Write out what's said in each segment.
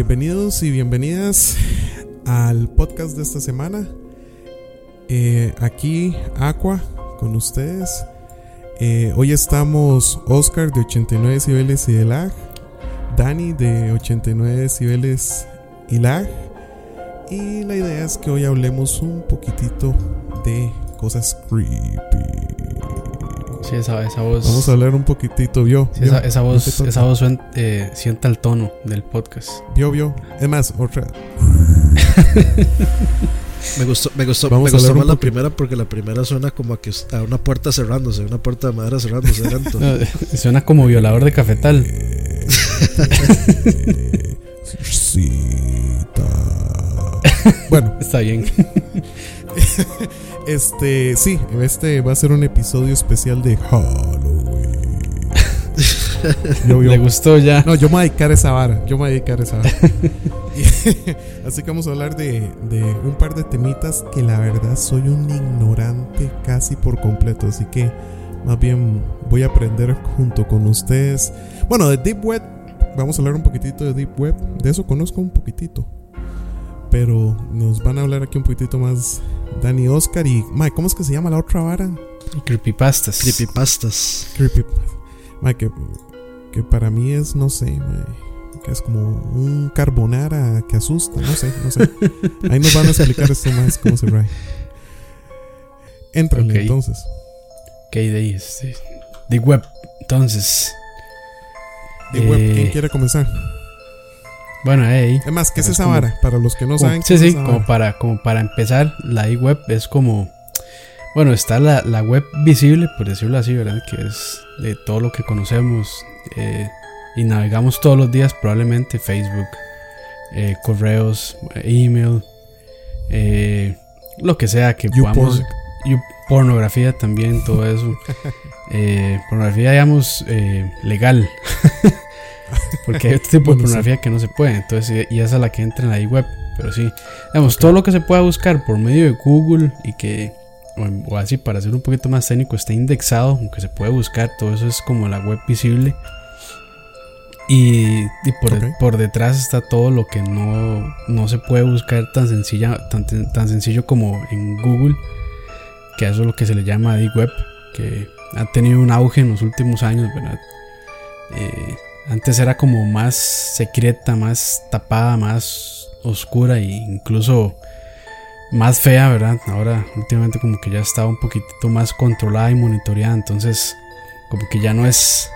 Bienvenidos y bienvenidas al podcast de esta semana. Eh, aquí Aqua con ustedes. Eh, hoy estamos Oscar de 89 decibeles y de lag, Dani de 89 decibeles y lag. Y la idea es que hoy hablemos un poquitito de cosas creepy. Sí, esa, esa voz. Vamos a hablar un poquitito, vio. sí, vio, esa, voz, esa voz suen- eh, sienta el tono del podcast. Vio, vio. Es más, otra. Me gustó, me gustó, Vamos me gustó más la primera porque la primera suena como a que a una puerta cerrándose, una puerta de madera cerrándose. No, suena como violador de cafetal. Eh, Cita. Bueno, Está bien. Este, sí, este va a ser un episodio especial de Halloween. Yo, yo- Le gustó ya. No, yo me voy a dedicar a esa vara. Yo me voy a dedicar a esa vara. Y- así que vamos a hablar de, de un par de temitas que la verdad soy un ignorante casi por completo. Así que más bien voy a aprender junto con ustedes. Bueno, de Deep Web, vamos a hablar un poquitito de Deep Web. De eso conozco un poquitito. Pero nos van a hablar aquí un poquitito más Dani Oscar y Mike, ¿cómo es que se llama la otra vara? Creepypastas. Creepypastas. Creepy. Mae, que, que para mí es, no sé, mae, que es como un carbonara que asusta, no sé, no sé. Ahí nos van a explicar esto más cómo se trae. Éntrenle Ok. entonces. Ok, de ahí, este, Deep Web. Entonces, De web, Eh, ¿quién quiere comenzar? Bueno, ahí. Es más, ¿qué es esa como- vara? Para los que no saben. Como- ¿qué sí, sí, como vara? para, como para empezar, la web es como. Bueno, está la, la web visible, por decirlo así, ¿verdad? Que es de todo lo que conocemos eh, y navegamos todos los días, probablemente Facebook, eh, correos, eh, email, eh, lo que sea que YouPorn. podamos. you- pornografía también, todo eso. Eh, pornografía, digamos, eh, legal. Porque hay otro tipo de pornografía que no se puede. Entonces, y esa es la que entra en la web. Pero sí, digamos, todo lo que se pueda buscar por medio de Google y que, o, o así para ser un poquito más técnico, está indexado, aunque se puede buscar, todo eso es como la web visible. Y, y por, detrás está todo lo que no, no se puede buscar tan, sencilla, tan, tan sencillo como en Google, que eso es lo que se le llama Deep Web, que ha tenido un auge en los últimos años, ¿verdad? Eh, antes era como más secreta, más tapada, más oscura e incluso más fea, ¿verdad? Ahora últimamente como que ya está un poquitito más controlada y monitoreada, entonces como que ya no es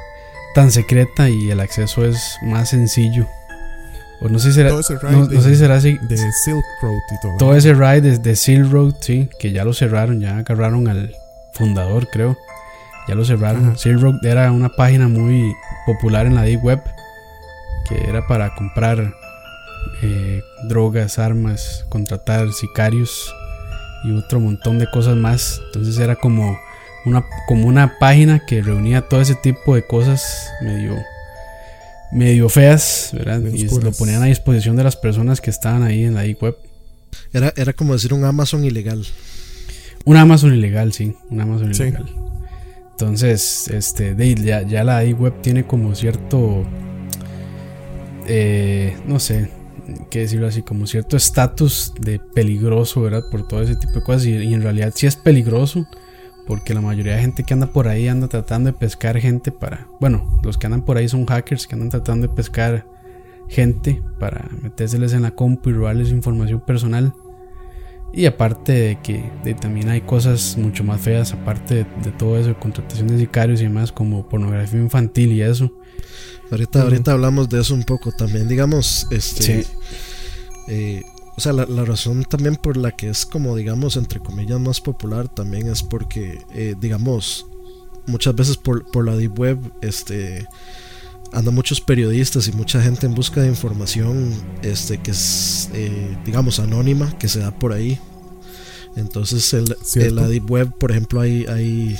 tan secreta y el acceso es más sencillo. O no sé si será, Todo ese ride no, de, no sé si será así. de Silk Road y todo. Todo ese ride desde Silk Road, sí, que ya lo cerraron, ya agarraron al fundador, creo. Ya lo cerraron. Road era una página muy popular en la Deep Web, que era para comprar eh, drogas, armas, contratar sicarios y otro montón de cosas más. Entonces era como una, como una página que reunía todo ese tipo de cosas medio medio feas, ¿verdad? Medio Y lo ponían a disposición de las personas que estaban ahí en la Deep Web. Era, era como decir un Amazon ilegal. Un Amazon ilegal, sí, un Amazon Sí. ilegal. Entonces, este, ya, ya la web tiene como cierto, eh, no sé, qué decirlo así, como cierto estatus de peligroso, ¿verdad? Por todo ese tipo de cosas. Y, y en realidad sí es peligroso, porque la mayoría de gente que anda por ahí anda tratando de pescar gente para, bueno, los que andan por ahí son hackers que andan tratando de pescar gente para metérseles en la compu y robarles información personal. Y aparte de que de- también hay cosas mucho más feas, aparte de, de todo eso, de contratación de sicarios y demás, como pornografía infantil y eso. Ahorita, ahorita hablamos de eso un poco también. Digamos, este. Sí. eh, o sea, la, la razón también por la que es como, digamos, entre comillas, más popular también es porque, eh, digamos, muchas veces por, por la deep web, este, andan muchos periodistas y mucha gente en busca de información, este, que es, eh, digamos, anónima, que se da por ahí. Entonces, el- Cierto. la deep web, por ejemplo, hay, hay,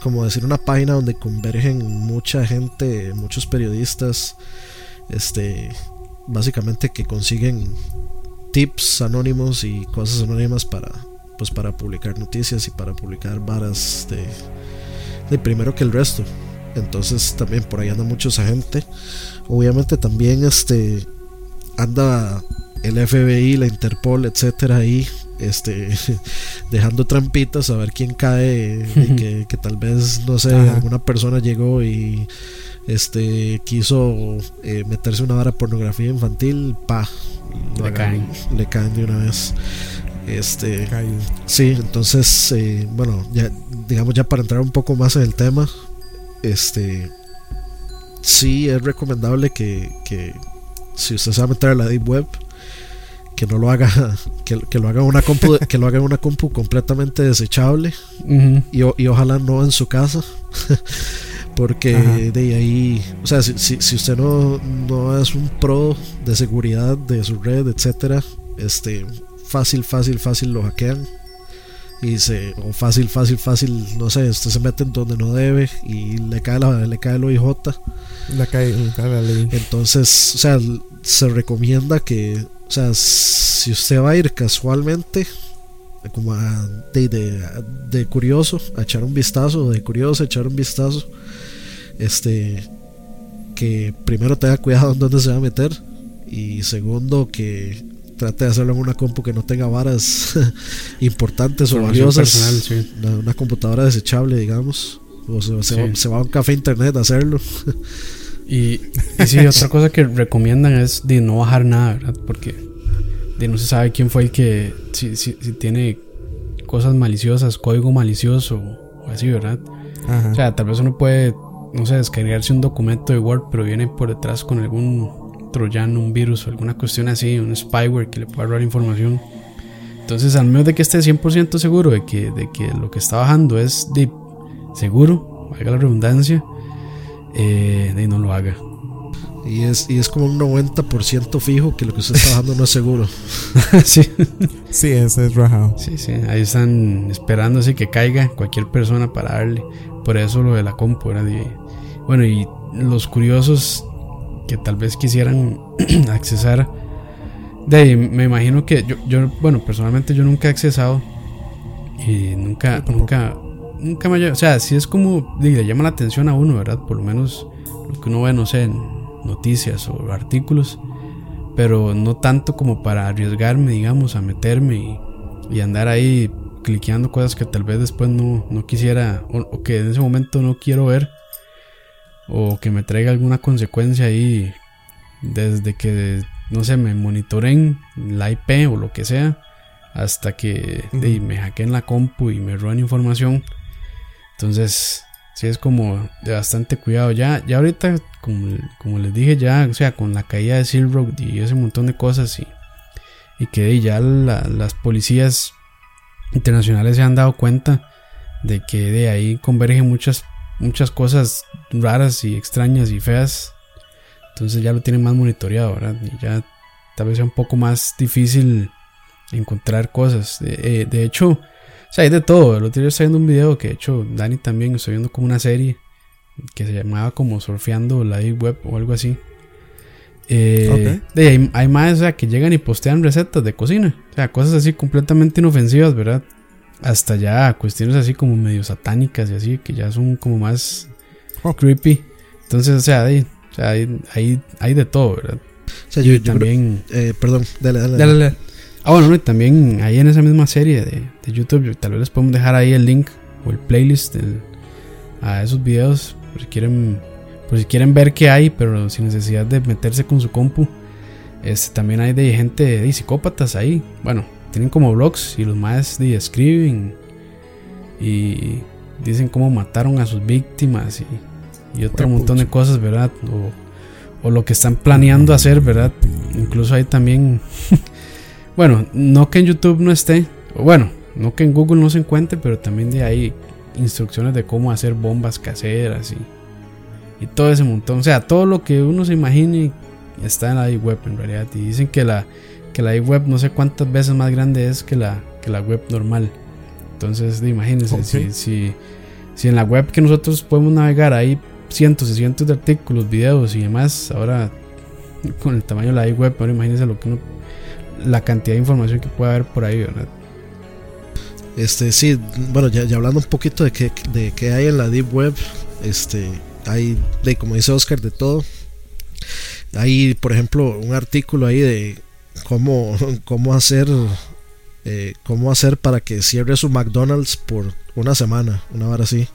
como decir, una página donde convergen mucha gente, muchos periodistas, este, básicamente que consiguen tips anónimos y cosas anónimas para pues para publicar noticias y para publicar varas de, de primero que el resto entonces también por ahí anda mucha esa gente. Obviamente también este anda el FBI, la Interpol, etcétera, ahí este dejando trampitas a ver quién cae y que, tal vez no sé alguna persona llegó y este quiso eh, meterse una vara pornografía infantil pa le caen. Le caen de una vez. Este sí entonces eh, bueno ya digamos ya para entrar un poco más en el tema este sí es recomendable que, que si usted se va a meter a la deep web que no lo haga que, que lo haga una compu que lo haga una compu completamente desechable y, y, ojalá no en su casa porque de ahí o sea si, si, usted no, no es un pro de seguridad de su red etcétera este fácil fácil fácil lo hackean y se o fácil fácil fácil no sé usted se mete en donde no debe y le cae la, le cae el OIJ le cae, le cae la ley. Entonces o sea se recomienda que o sea, si usted va a ir casualmente, como de, de, curioso, a echar un vistazo, de curioso, a echar un vistazo, este, que primero tenga cuidado en dónde se va a meter y segundo que trate de hacerlo en una compu que no tenga varas importantes o valiosas, una, computadora desechable, digamos, o se, se, va, a un café internet a hacerlo. Y, y sí, otra cosa que recomiendan es de no bajar nada, ¿verdad? Porque de no se sabe quién fue el que, si, si, tiene cosas maliciosas, código malicioso o así, ¿verdad? O sea, tal vez uno puede, no sé, descargarse un documento de Word, pero viene por detrás con algún troyano, un virus o alguna cuestión así, un spyware que le pueda robar información. Entonces, al menos de que esté 100% seguro de que, de que lo que está bajando es de seguro, haga la redundancia, eh, de no lo haga. Y es, y es como un 90% fijo que lo que usted está bajando no es seguro. sí. Sí, ese es rajado. Sí, sí. Ahí están esperando así que caiga cualquier persona para darle. Por eso lo de la compu era de. Bueno, y los curiosos que tal vez quisieran accesar. De me imagino que yo, yo, bueno, personalmente yo nunca he accesado. Y nunca, nunca, nunca me. O sea, si es como. Le llama la atención a uno, ¿verdad? Por lo menos lo que uno ve, no sé, noticias o artículos, pero no tanto como para arriesgarme, digamos, a meterme y, andar ahí cliqueando cosas que tal vez después no, no quisiera o, que en ese momento no quiero ver o que me traiga alguna consecuencia ahí desde que, no sé, me monitoren la IP o lo que sea hasta que me hackeen la compu y me roben información. Entonces, sí es como de bastante cuidado. Ya, ya ahorita, como, como les dije, ya, o sea, con la caída de Silk Road y ese montón de cosas y, y que ya las policías internacionales se han dado cuenta de que de ahí convergen muchas, muchas cosas raras y extrañas y feas. Entonces ya lo tienen más monitoreado, ¿verdad? Y ya tal vez sea un poco más difícil encontrar cosas. de eh, hecho, o sea, hay de todo. El otro día estaba viendo un video que de hecho Dani también estoy viendo como una serie que se llamaba como Surfeando la Deep Web o algo así. Eh, de, hay, más o sea, que llegan y postean recetas de cocina. O sea, cosas así completamente inofensivas, ¿verdad? Hasta ya cuestiones así como medio satánicas y así, que ya son como más oh. creepy. Entonces, o sea, hay, hay, hay, de todo, ¿verdad? O sea, yo, también. Eh, perdón, dale, dale. dale. dale. Ah, bueno, y también ahí en esa misma serie de, de, YouTube, tal vez les podemos dejar ahí el link o el playlist a esos videos, por si quieren, por si quieren ver qué hay, pero sin necesidad de meterse con su compu. Este, también hay de gente de psicópatas ahí. Bueno, tienen como blogs y los más escriben y dicen cómo mataron a sus víctimas y, y otro montón de cosas, ¿verdad? O, o lo que están planeando hacer, ¿verdad? Incluso hay también Bueno, no que en YouTube no esté, bueno, no que en Google no se encuentre, pero también de ahí instrucciones de cómo hacer bombas caseras y, y todo ese montón. O sea, todo lo que uno se imagine está en la web en realidad. Y dicen que la, que la web no sé cuántas veces más grande es que la, que la web normal. Entonces, imagínense, si, si, si en la web que nosotros podemos navegar hay cientos y cientos de artículos, videos y demás, ahora con el tamaño de la web, ahora imagínense lo que uno la cantidad de información que puede haber por ahí, ¿verdad? Este, sí, bueno, ya, hablando un poquito de qué de qué hay en la Deep Web, este, hay, de, como dice Oscar, de todo. hay, por ejemplo, un artículo ahí de cómo, cómo hacer eh, cómo hacer para que cierre su McDonald's por una semana, una hora así.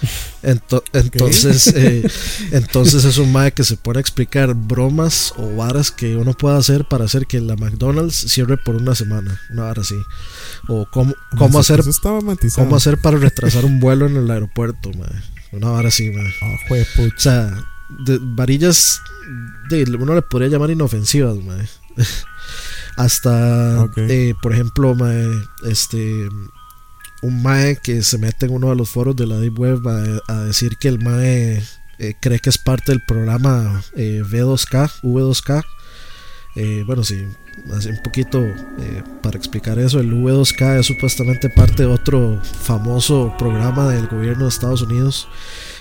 entonces, eh, entonces es un mae que se pone a explicar bromas o varas que uno puede hacer para hacer que la McDonald's cierre por una semana, una hora así. O cómo, cómo hacer cómo hacer para retrasar un vuelo en el aeropuerto, Una hora así, ah, o sea, de, varillas de, uno le podría llamar inofensivas, Hasta, eh, por ejemplo, este un mae que se mete en uno de los foros de la Deep Web a, decir que el mae eh, cree que es parte del programa eh, V2K, V2K. bueno, sí, así un poquito para explicar eso, el V2K es supuestamente parte de otro famoso programa del gobierno de Estados Unidos.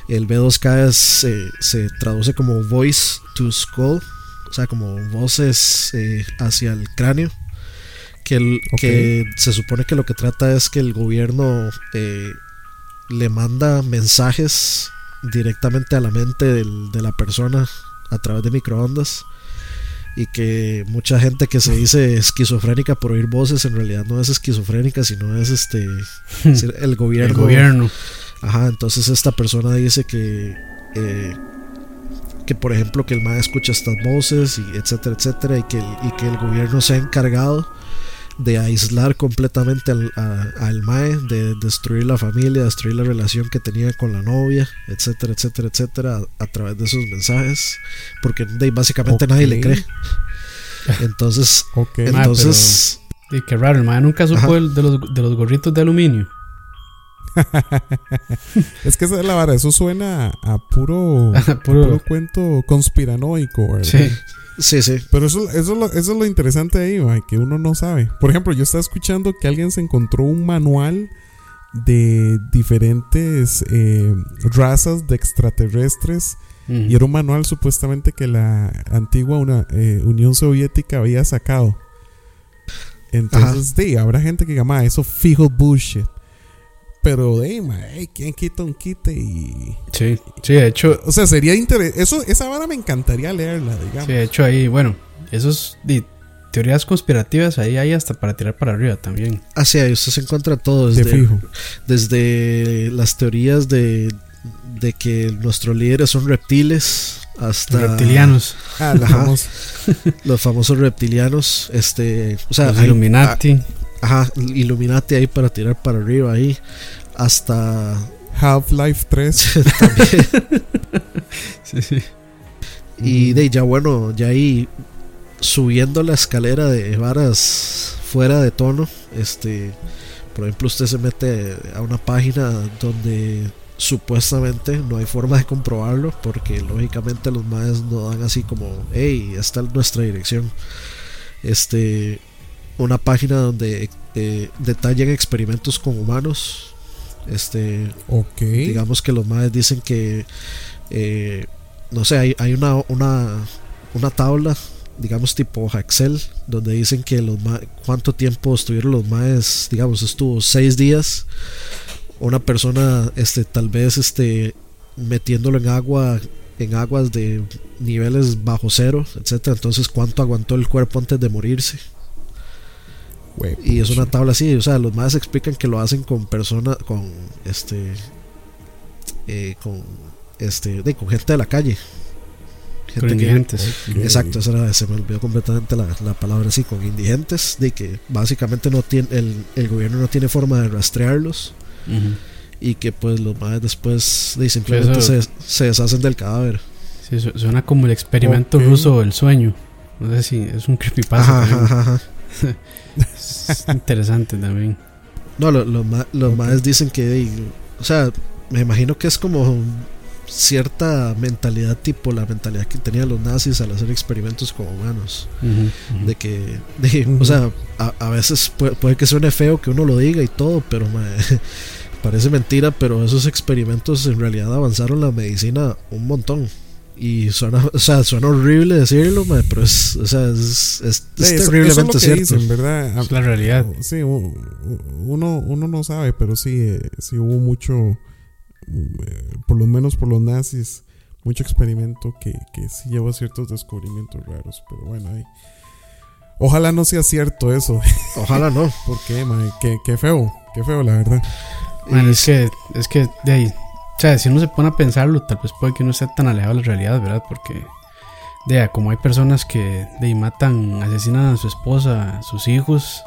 El V2K se traduce como Voice to Skull, o sea, como voces eh, hacia el cráneo. Que, que se supone que lo que trata es que el gobierno eh, le manda mensajes directamente a la mente de la persona a través de microondas y que mucha gente que se dice esquizofrénica por oír voces en realidad no es esquizofrénica sino es este el gobierno. El gobierno. Ajá entonces esta persona dice que eh, que por ejemplo que el MAE escucha estas voces y etcétera, etcétera, y que, y que el gobierno se ha encargado de aislar completamente al, al MAE, de destruir la familia, destruir la relación que tenía con la novia, etcétera, etcétera, etcétera, a, través de esos mensajes, porque básicamente nadie le cree. Entonces, entonces... y qué raro, el MAE nunca supo de los, de los gorritos de aluminio. Es que esa es la vara, eso suena a puro, puro... cuento conspiranoico, Sí. Sí, sí. Pero eso, eso, es, lo, eso es lo interesante ahí, que uno no sabe. Por ejemplo, yo estaba escuchando que alguien se encontró un manual de diferentes eh, razas de extraterrestres. Y era un manual supuestamente que la antigua una, eh, Unión Soviética había sacado. Entonces, sí, habrá gente que llama eso fijo bullshit. Pero, hey, ¿quién quita un quite? Y, sí, sí, de hecho. O sea, sería interesante. Eso, esa vara me encantaría leerla, digamos. Sí, de hecho, ahí, bueno, esos teorías conspirativas ahí hay hasta para tirar para arriba también. Ah, sí, ahí usted se encuentra todo. Desde, fijo. desde las teorías de, de que nuestros líderes son reptiles hasta reptilianos ah, los, famosos, los famosos reptilianos este o sea los Illuminati Ajá, Illuminati ahí para tirar para arriba ahí. Hasta. Half-Life 3. sí, sí. Y de ya bueno, ya ahí subiendo la escalera de varas fuera de tono. Este. Por ejemplo, usted se mete a una página donde supuestamente no hay forma de comprobarlo porque lógicamente los maes no dan así como hey esta es nuestra dirección este una página donde eh, detallan experimentos con humanos. Este, digamos que los madres dicen que, eh, no sé, hay, hay una, una, una tabla, digamos tipo hoja Excel, donde dicen que los cuánto tiempo estuvieron los maes, digamos, estuvo seis días. Una persona, este, tal vez, este, metiéndolo en agua en aguas de niveles bajo cero, etcétera. Entonces, cuánto aguantó el cuerpo antes de morirse y es una tabla así, o sea, los más explican que lo hacen con personas, con este, eh, con este, de, con gente de la calle. con indigentes. Exacto, se me olvidó completamente la, palabra así, con indigentes, de que básicamente no tiene, el, gobierno no tiene forma de rastrearlos. Y que pues los más después de, simplemente se, deshacen del cadáver. Sí, suena como el experimento ruso del sueño. No sé si es un creepypasta. Ajá, es interesante también. No, los lo, más dicen que, o sea, me imagino que es como cierta mentalidad tipo la mentalidad que tenían los nazis al hacer experimentos con humanos. De que, o sea, a, veces puede, que suene feo que uno lo diga y todo, pero parece mentira, pero esos experimentos en realidad avanzaron la medicina un montón. Y suena, o sea, suena horrible decirlo, pero es, o sea, es, es, terriblemente cierto. ¿verdad? Es la realidad. Sí, uno, uno no sabe, pero sí, eh, sí hubo mucho, eh, por lo menos por los nazis, mucho experimento que, que sí llevó a ciertos descubrimientos raros. Pero bueno, ahí. Ojalá no sea cierto eso. Ojalá no. Porque, qué, qué feo, qué feo, la verdad. Man, es que, es que de ahí, o sea, si uno se pone a pensarlo, tal vez puede que no esté tan alejado de la realidad, ¿verdad? Porque, de como hay personas que de ahí, matan, asesinan a su esposa, a sus hijos,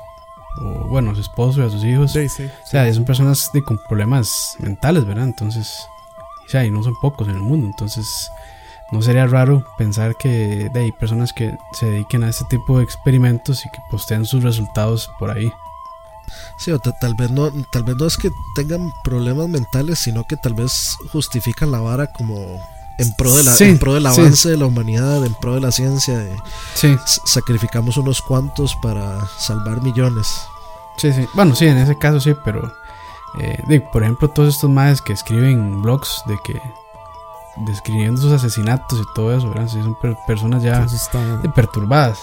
o bueno, a su esposo y a sus hijos. Sí, sí. O sea, son personas de, con problemas mentales, ¿verdad? Entonces, o sea, y no son pocos en el mundo. Entonces, no sería raro pensar que de hay personas que se dediquen a este tipo de experimentos y que posteen sus resultados por ahí. Sí, o ta- tal vez no, tal vez no es que tengan problemas mentales, sino que tal vez justifican la vara como en pro de la, Sí, en pro del sí. avance de la humanidad, en pro de la ciencia, de Sí, sacrificamos unos cuantos para salvar millones. sí, sí. Bueno, sí, en ese caso sí, pero eh, de- por ejemplo, todos estos madres que escriben blogs de que describiendo sus asesinatos y todo eso, ¿verdad? Sí, son per- personas ya perturbadas.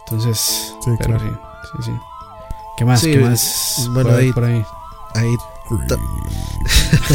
Entonces, Sí, pero claro. sí, sí, sí. ¿Qué más? Sí, ¿Qué más? bueno, ahí- por ahí. Ahí ta-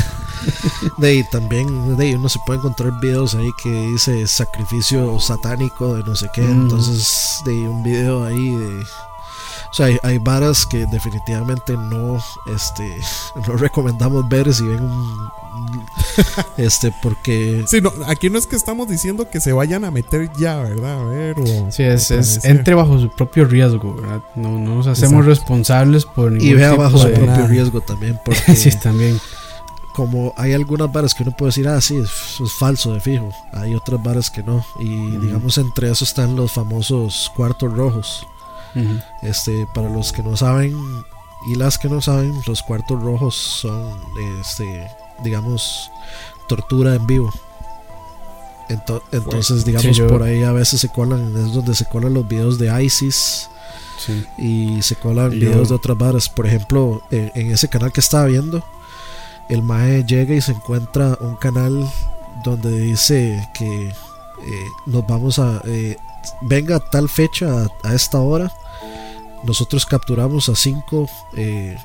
de ahí también de ahí uno se puede encontrar videos ahí que dice sacrificio satánico de no sé qué Mm. entonces de ahí un video ahí de o sea hay, hay varas que definitivamente no este no recomendamos ver si ven un- este porque Sí, no, aquí no es que estamos diciendo que se vayan a meter ya, ¿verdad? A ver, o. Sí, es, padecer. entre bajo su propio riesgo, ¿verdad? No, no nos hacemos Exacto. responsables por ningún y vea tipo bajo su de- propio riesgo también porque sí, también. como hay algunas varas que uno puede decir, ah, sí, eso es falso de fijo. Hay otras varas que no. Y digamos, entre eso están los famosos cuartos rojos. Este, para los que no saben y las que no saben, los cuartos rojos son, este, digamos, tortura en vivo. Ento- entonces, digamos, yo- por ahí a veces se colan, es donde se colan los videos de ISIS Sí. y se colan yo- videos de otras varas. Por ejemplo, en, en ese canal que estaba viendo, el Mae llega y se encuentra un canal donde dice que eh, nos vamos a. eh, venga a tal fecha, a, a esta hora. Nosotros capturamos a cinco. eh,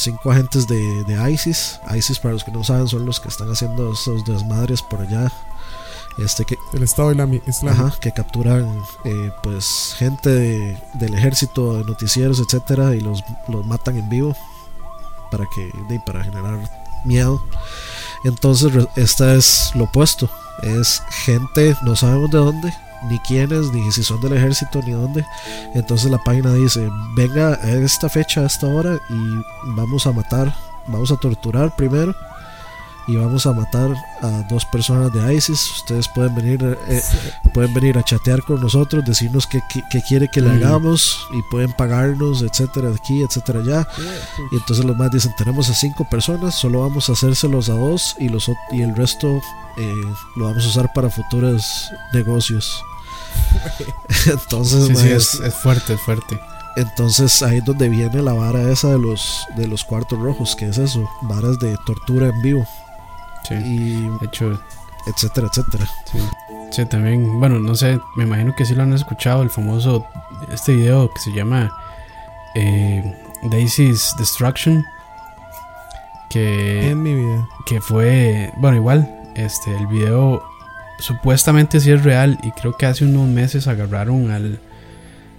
Cinco agentes de, de ISIS. ISIS, para los que no saben, son los que están haciendo esos desmadres por allá. Este que, El Estado Islámico. Ajá, que capturan eh, pues gente de- del ejército, de noticieros, etcétera, y los, los matan en vivo para que para generar miedo. Entonces esta es lo opuesto, es gente no sabemos de dónde, ni quiénes, ni si son del ejército, ni dónde. Entonces la página dice, venga a esta fecha, a esta hora, y vamos a matar, vamos a torturar primero. Y vamos a matar a dos personas de ISIS. Ustedes pueden venir eh, pueden venir a chatear con nosotros, decirnos qué, qué- qué quiere que le Mm. hagamos y pueden pagarnos, etcétera, aquí, etcétera, allá. Y entonces los más dicen, tenemos a cinco personas, solo vamos a hacérselos a dos y, los, y el resto eh, lo vamos a usar para futuros negocios. entonces, Sí, sí, es, es fuerte, es fuerte. entonces ahí es donde viene la vara esa de los, de los cuartos rojos, que es eso, varas de tortura en vivo Sí. y De hecho, etcétera, etcétera. sí. Sí, también, bueno, no sé, me imagino que sí lo han escuchado, el famoso, este video que se llama eh, Daisy's Destruction, que... En mi vida. que fue, bueno, igual, este, el video supuestamente sí es real y creo que hace unos meses agarraron al,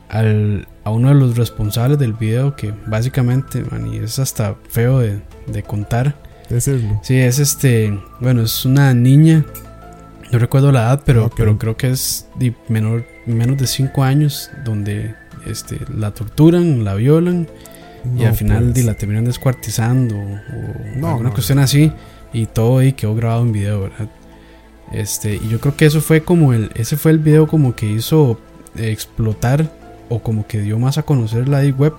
al a uno de los responsables del video que básicamente, man, y es hasta feo de, de contar. Decirlo. Sí, es este, bueno, es una niña, no recuerdo la edad, pero, pero creo que es de menor, menos de 5 años, donde este, la torturan, la violan y al final pues. la terminan descuartizando o, o No, alguna no, cuestión así y todo ahí quedó grabado en video, ¿verdad? Este, y yo creo que eso fue como el ese fue el video como que hizo explotar o como que dio más a conocer la deep web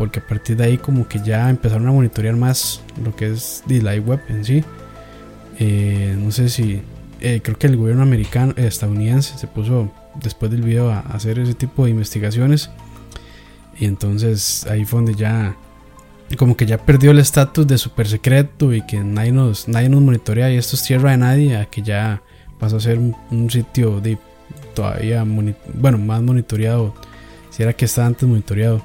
porque a partir de ahí como que ya empezaron a monitorear más lo que es la web en sí. Eh, no sé si eh, creo que el gobierno americano eh, estadounidense se puso después del video a, hacer ese tipo de investigaciones y entonces ahí fue donde ya como que ya perdió el estatus de super secreto y que nadie nos, nadie nos monitorea y esto es tierra de nadie a que ya pasó a ser un, un sitio de todavía bueno más monitoreado si era que estaba antes monitoreado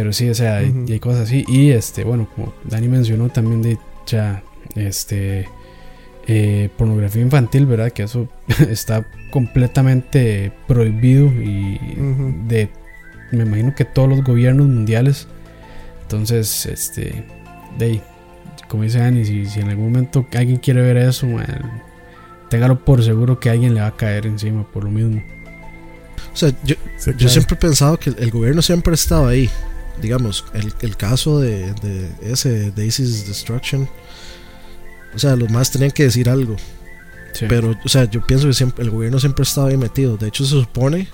pero sí o sea hay, hay cosas así y este bueno como Dani mencionó también de ya este eh, pornografía infantil, ¿verdad? Que eso está completamente prohibido y de, me imagino que todos los gobiernos mundiales. Entonces, este, de como dice Annie, si, si, en algún momento alguien quiere ver eso, téngalo por seguro que alguien le va a caer encima por lo mismo. O sea, yo, yo siempre he pensado que el gobierno siempre ha estado ahí. Digamos, el, el caso de, de ese Daisy's Destruction. O sea, los más tenían que decir algo. Pero, o sea, yo pienso que siempre, el gobierno siempre ha estado ahí metido. De hecho, se supone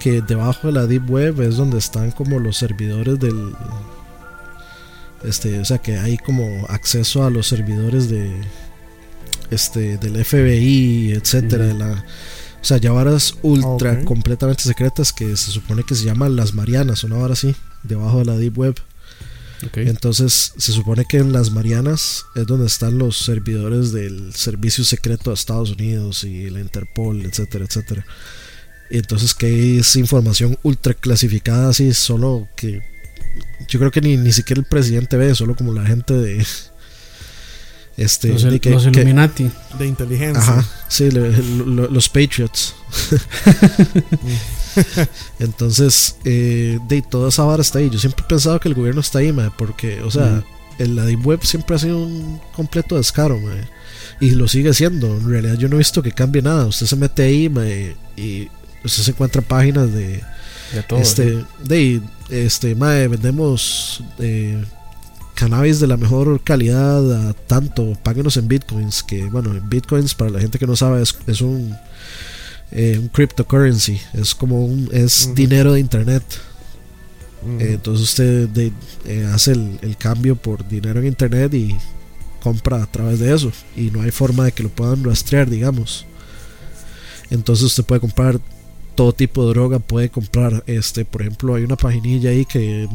que debajo de la Deep Web es donde están como los servidores del. Este, o sea, que hay como acceso a los servidores de. Este, del FBI, etcétera, de la o sea, ya varas ultra completamente secretas que se supone que se llaman las Marianas, una vara así, debajo de la Deep Web. Entonces se supone que en las Marianas es donde están los servidores del Servicio Secreto de Estados Unidos y la Interpol, etcétera, etcétera. Y entonces que es información ultra clasificada así, solo que yo creo que ni, ni siquiera el presidente ve, solo como la gente de, este, los, Illuminati. De inteligencia. Ajá, sí, los Patriots. Entonces, eh, de toda esa vara está ahí. Yo siempre he pensado que el gobierno está ahí, porque, o sea, el, la Deep Web siempre ha sido un completo descaro, y lo sigue siendo. En realidad, yo no he visto que cambie nada. Usted se mete ahí y usted se encuentra páginas de. De todo. Este, de, este, mae, vendemos. Eh, cannabis de la mejor calidad a tanto, páguenos en bitcoins, que bueno, en bitcoins para la gente que no sabe es, un, eh, un cryptocurrency, es como un, es dinero de internet. Eh, entonces usted eh, hace el, el, cambio por dinero en internet y compra a través de eso y no hay forma de que lo puedan rastrear, digamos. Entonces usted puede comprar todo tipo de droga puede comprar. Este, por ejemplo, hay una paginilla ahí que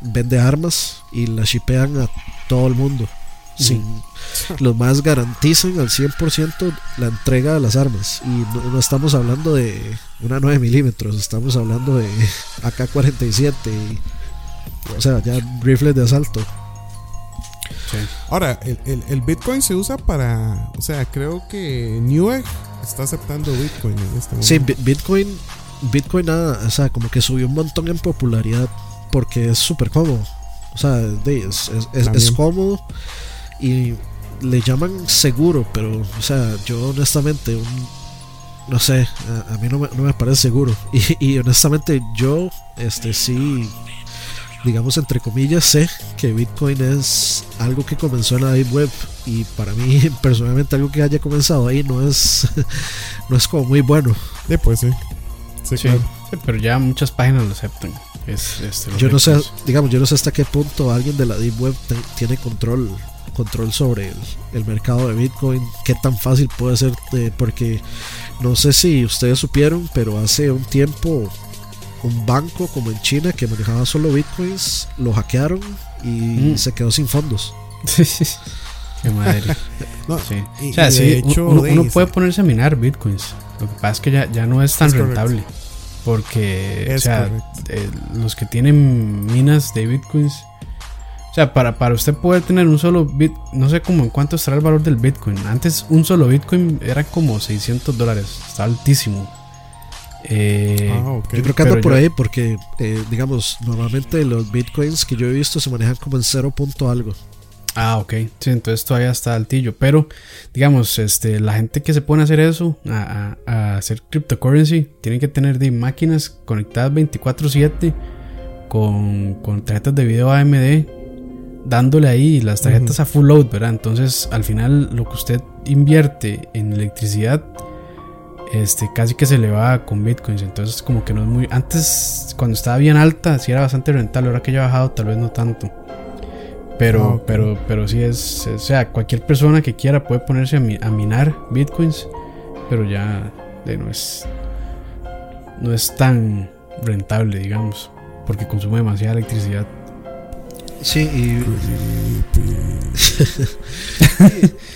vende armas y la shipean a todo el mundo. Sin, los más garantizan al 100% la entrega de las armas. Y no, estamos hablando de una 9 milímetros, estamos hablando de AK-47. O sea, ya rifles de asalto. Ahora, el, el, Bitcoin se usa para. O sea, creo que Newegg está aceptando Bitcoin en este momento. Sí, Bitcoin, Bitcoin nada, o sea, como que subió un montón en popularidad porque es súper cómodo. O sea, es, es, cómodo y le llaman seguro, pero, o sea, yo honestamente, no sé, a, mí no me, no me, parece seguro. Y, y honestamente, yo, este, sí digamos entre comillas, sé que Bitcoin es algo que comenzó en la Deep Web y para mí personalmente algo que haya comenzado ahí no es no es como muy bueno. Sí, pues sí. Sí, pero ya muchas páginas lo aceptan. Es, este, yo no sé, digamos, yo no sé hasta qué punto alguien de la Deep Web tiene control control sobre el, mercado de Bitcoin, qué tan fácil puede ser, porque no sé si ustedes supieron, pero hace un tiempo un banco como en China que manejaba solo bitcoins, lo hackearon y mm. se quedó sin fondos. Qué madre. o sea, sí, uno, puede ponerse a minar bitcoins. Lo que pasa es que ya, ya no es tan rentable. Porque, o sea, eh, los que tienen minas de bitcoins. O sea, para, para usted poder tener un solo bit, no sé cómo en cuánto estará el valor del bitcoin. Antes un solo bitcoin era como 600 dólares. Está altísimo. Eh, ah, Yo creo que anda por ahí porque, eh, digamos, normalmente los bitcoins que yo he visto se manejan como en 0. Punto algo. Ah, ok. Sí, entonces todavía está altillo. Pero, digamos, este, la gente que se pone a hacer eso, a, hacer cryptocurrency, tienen que tener de máquinas conectadas 24/7 con, con, tarjetas de video AMD, dándole ahí las tarjetas a full load, ¿verdad? Entonces, al final, lo que usted invierte en electricidad este, casi que se le va con bitcoins. Entonces, como que no es muy. Antes, cuando estaba bien alta, sí era bastante rentable. Ahora que ya ha bajado, tal vez no tanto. Pero, ah, pero, pero sí es, O sea, cualquier persona que quiera puede ponerse a, minar bitcoins. Pero ya no es. No es tan rentable, digamos. Porque consume demasiada electricidad. Sí, y,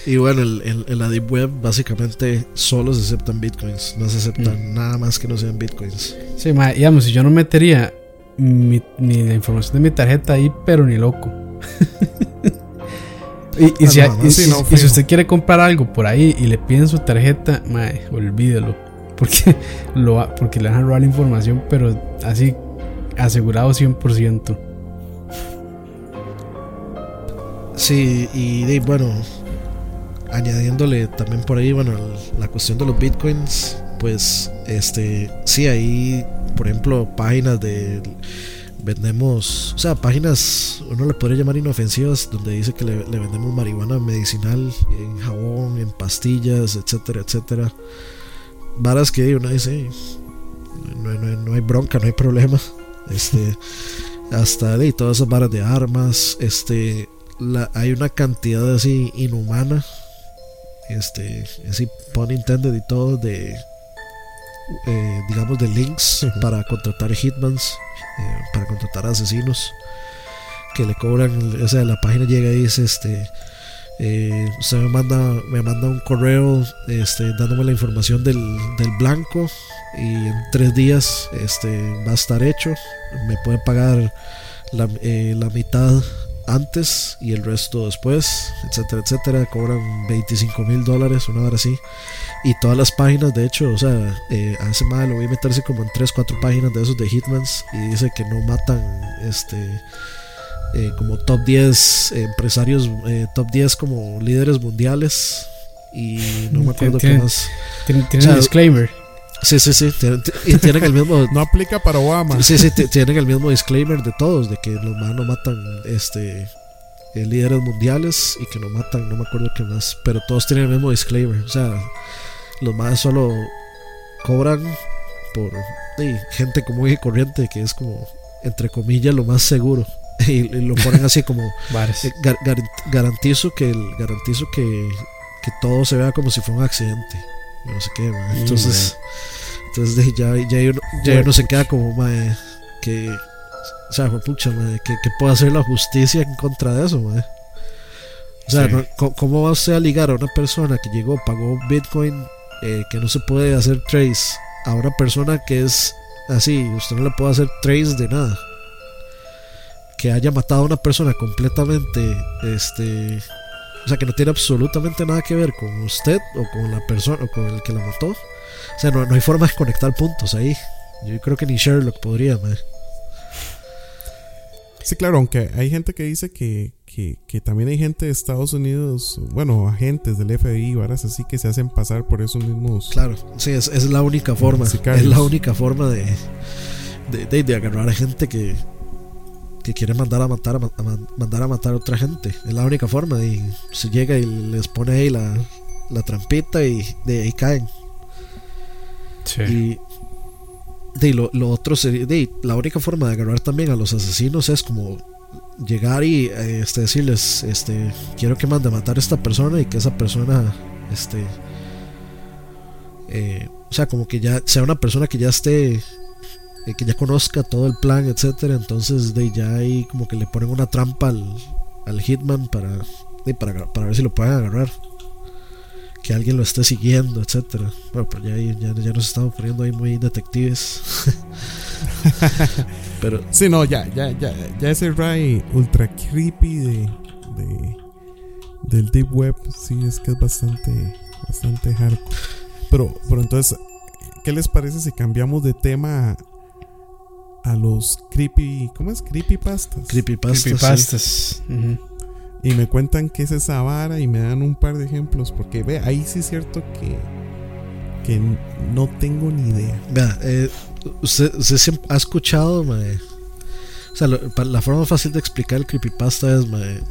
y, bueno, en, la Deep Web básicamente solo se aceptan bitcoins, no se aceptan mm. nada más que no sean bitcoins. Sí, digamos, si yo no metería ni la información de mi tarjeta ahí, pero ni loco. Y, y si, no, y- sí, y- no, y fijo. si usted quiere comprar algo por ahí y le piden su tarjeta, mae, olvídelo. Porque, lo, porque le van a robar la información, pero así asegurado 100%. Sí, y de, bueno, añadiéndole también por ahí, bueno, la cuestión de los bitcoins, pues, este, sí, ahí, por ejemplo, páginas de, vendemos, o sea, páginas, uno le podría llamar inofensivas, donde dice que le, vendemos marihuana medicinal en jabón, en pastillas, etcétera, etcétera. Varas que uno dice, no, no no hay bronca, no hay problema. Este, hasta de todas esas varas de armas, este, la, hay una cantidad así inhumana, este, así pun intended y todo de, eh, digamos, de links para contratar hitmans, eh, para contratar asesinos que le cobran, o sea, la página llega y dice, este, eh, usted me manda, me manda un correo, este, dándome la información del, del blanco y en tres días, este, va a estar hecho, me puede pagar la, eh, la mitad antes y el resto después, etcétera, etcétera. Cobran 25 mil dólares, una hora así. Y todas las páginas, de hecho, o sea, eh, ese madre lo voy a meterse como en 3, 4 páginas de esos de Hitmans y dice que no matan este eh, como top 10 empresarios, eh, top 10 como líderes mundiales. Y no me acuerdo qué más. Tiene, tiene O sea, un disclaimer. Sí, sí, sí. y tienen el mismo. No aplica para Obama. Sí, sí, tienen el mismo disclaimer de todos, de que los más no matan este eh, líderes mundiales y que no matan, no me acuerdo qué más, pero todos tienen el mismo disclaimer, o sea, los más solo cobran por sí, gente común y corriente, que es como, entre comillas, lo más seguro. Y, y lo ponen así como, eh, gar- gar- garantizo que el, garantizo que, que todo se vea como si fuera un accidente. No sé qué, man. Entonces, entonces de- ya, ya, uno, ya uno se queda como mae, que, o sea, pucha, mae, que, que puede hacer la justicia en contra de eso, mae. O sea, Sí. no- co- ¿cómo va usted a ligar a una persona que llegó, pagó Bitcoin, eh, que no se puede hacer trace, a una persona que es así, usted no le puede hacer trace de nada? Que haya matado a una persona completamente, este, o sea, que no tiene absolutamente nada que ver con usted o con la persona o con el que la mató. O sea, no, no hay forma de conectar puntos ahí. Yo creo que ni Sherlock podría, mae. Sí, claro, aunque hay gente que dice que, que, que también hay gente de Estados Unidos, bueno, agentes del FBI, varas así que se hacen pasar por esos mismos. Claro, sí, es, es la única forma. Sicarios. Es la única forma de, de, de- de agarrar a gente que, que quiere mandar a matar a, ma- a man- mandar a matar a otra gente. Es la única forma. Y se llega y les pone ahí la, la trampita y de ahí caen. Sí. Y de, lo, lo otro sería, de, la única forma de agarrar también a los asesinos es como llegar y eh, este, decirles, este, quiero que mande a matar a esta persona y que esa persona, este, eh, o sea, como que ya sea una persona que ya esté, eh, que ya conozca todo el plan, etcétera. Entonces, de ya ahí como que le ponen una trampa al, al hitman para, para, para ver si lo pueden agarrar que alguien lo esté siguiendo, etcétera. Bueno, pero ya, ahí- ya, ya nos estamos poniendo ahí muy detectives. pero Sí, no, ya, ya, ya, ya ese Ray ultra creepy de, de del deep web, sí, es que es bastante, bastante hardcore. Pero, pero entonces, ¿qué les parece si cambiamos de tema a, los creepy, ¿cómo es? Creepypastas. creepypasta. sí. Creepypastas. Ujú. Y me cuentan qué es esa vara y me dan un par de ejemplos, porque ve, ahí sí es cierto que, que no tengo ni idea. Vea, eh, usted, usted siempre ha escuchado, mae? O sea, lo- la forma fácil de explicar el creepypasta es, mae,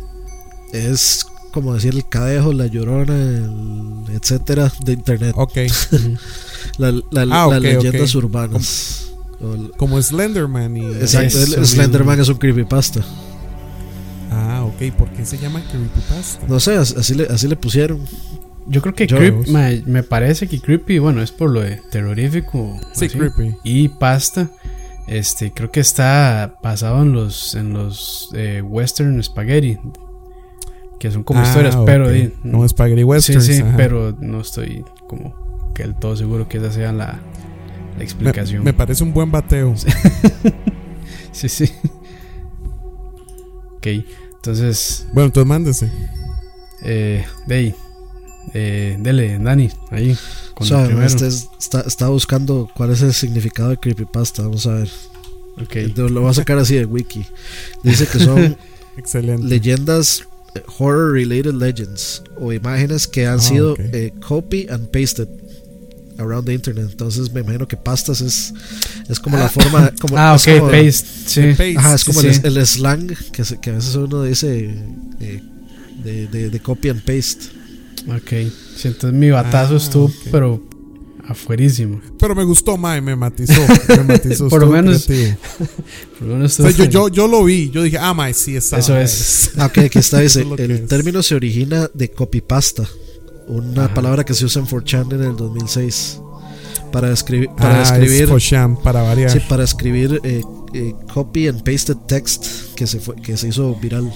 es como decir el cadejo, la llorona, el etcétera de internet. Ok, Ujú. La- la- Ah, las ok, leyendas urbanas. Como Slenderman y... exacto, el Slenderman es un creepypasta. Ah, ok, ¿por qué se llama creepypasta? No sé, as- así le, así le pusieron. Yo creo que Yo- creep- me, me parece que creepy, bueno, es por lo de terrorífico. Sí, así. creepy. Y pasta, este, creo que está basado en los, en los eh, western spaghetti, que son como Ah, historias, pero Como Spaghetti sí, Westerns. sí, ajá. pero no estoy como que del todo seguro que esa sea la, la me, explicación. me parece un buen bateo. Sí, sí. Ok, entonces, Bueno, entonces mándese. Eh, de ahí. Eh, dele, Dani, ahí. Con O sea, el primero. este es- está, está buscando cuál es el significado de creepypasta. Vamos a ver. Ok. Entonces, Lo voy a sacar así de wiki. Dice que son Excelente. leyendas, eh, horror related legends o imágenes que han Ah, sido ok. eh, copy and pasted around the internet. Entonces me imagino que pastas es, es como la forma. Como, Ah, es ok, como- paste. Sí. Paste. Ajá, es Sí, como sí. El, el slang que, se- que a veces uno dice eh, de, de- de copy and paste. Ok. Sí, entonces mi batazo Ah, estuvo, ok. pero afuerísimo. Pero me gustó, Mae, me matizó. Me matizó. Por lo menos-. Por lo menos O sea, yo, yo, yo lo vi. Yo dije, ah, Mae, sí, está. Eso es. Ah, ok, aquí está, dice, es el es. término se origina de copypasta, una Ajá. palabra que se usa en 4chan en el 2006 para describir, para Ah, es describir, Fosham, para variar. sí, para escribir eh, eh, copy and pasted text que se fue, que se hizo viral.